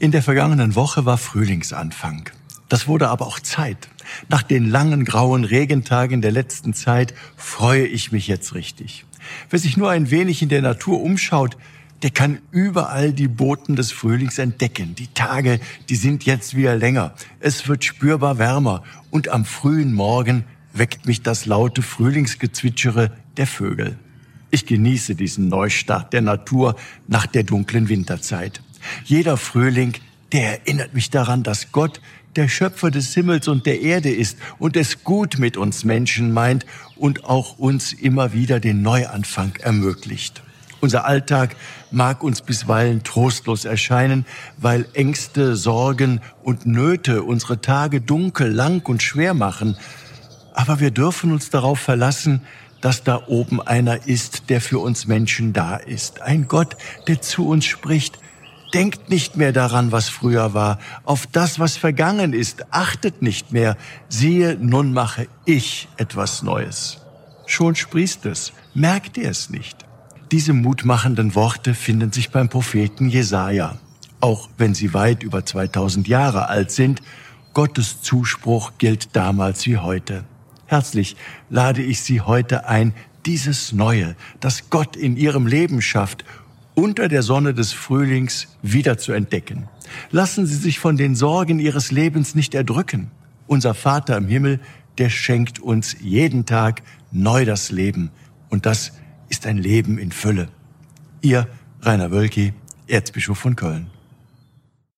In der vergangenen Woche war Frühlingsanfang. Das wurde aber auch Zeit. Nach den langen grauen Regentagen der letzten Zeit freue ich mich jetzt richtig. Wer sich nur ein wenig in der Natur umschaut, der kann überall die Boten des Frühlings entdecken. Die Tage, die sind jetzt wieder länger. Es wird spürbar wärmer und am frühen Morgen weckt mich das laute Frühlingsgezwitschere der Vögel. Ich genieße diesen Neustart der Natur nach der dunklen Winterzeit. Jeder Frühling, der erinnert mich daran, dass Gott der Schöpfer des Himmels und der Erde ist und es gut mit uns Menschen meint und auch uns immer wieder den Neuanfang ermöglicht. Unser Alltag mag uns bisweilen trostlos erscheinen, weil Ängste, Sorgen und Nöte unsere Tage dunkel, lang und schwer machen. Aber wir dürfen uns darauf verlassen, dass da oben einer ist, der für uns Menschen da ist. Ein Gott, der zu uns spricht. Denkt nicht mehr daran, was früher war, auf das, was vergangen ist. Achtet nicht mehr. Siehe, nun mache ich etwas Neues. Schon sprießt es. Merkt ihr es nicht? Diese mutmachenden Worte finden sich beim Propheten Jesaja. Auch wenn sie weit über 2000 Jahre alt sind, Gottes Zuspruch gilt damals wie heute. Herzlich lade ich Sie heute ein, dieses Neue, das Gott in Ihrem Leben schafft, unter der Sonne des Frühlings wieder zu entdecken. Lassen Sie sich von den Sorgen Ihres Lebens nicht erdrücken. Unser Vater im Himmel, der schenkt uns jeden Tag neu das Leben. Und das ist ein Leben in Fülle. Ihr Rainer Wölki, Erzbischof von Köln.